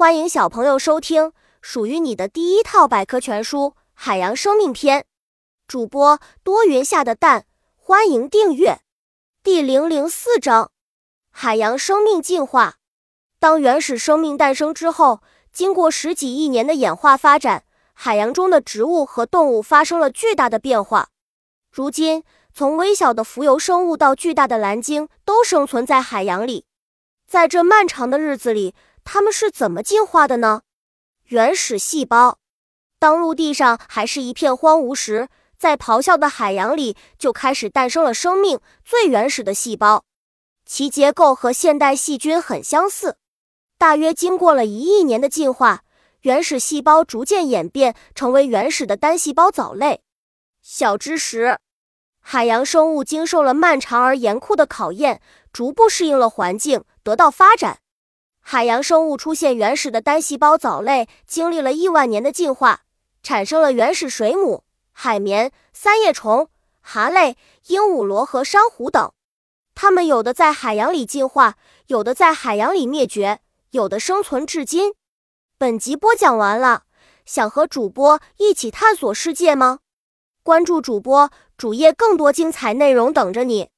欢迎小朋友收听属于你的第一套百科全书《海洋生命篇》。主播多云下的蛋，欢迎订阅。第零零四章：海洋生命进化。当原始生命诞生之后，经过十几亿年的演化发展，海洋中的植物和动物发生了巨大的变化。如今，从微小的浮游生物到巨大的蓝鲸，都生存在海洋里。在这漫长的日子里，它们是怎么进化的呢？原始细胞。当陆地上还是一片荒芜时，在咆哮的海洋里就开始诞生了生命最原始的细胞，其结构和现代细菌很相似。大约经过了一亿年的进化，原始细胞逐渐演变成为原始的单细胞藻类。小知识：海洋生物经受了漫长而严酷的考验，逐步适应了环境，得到发展。海洋生物出现原始的单细胞藻类，经历了亿万年的进化，产生了原始水母、海绵、三叶虫、蛤类、鹦鹉螺和珊瑚等。它们有的在海洋里进化，有的在海洋里灭绝，有的生存至今。本集播讲完了，想和主播一起探索世界吗？关注主播主页，更多精彩内容等着你。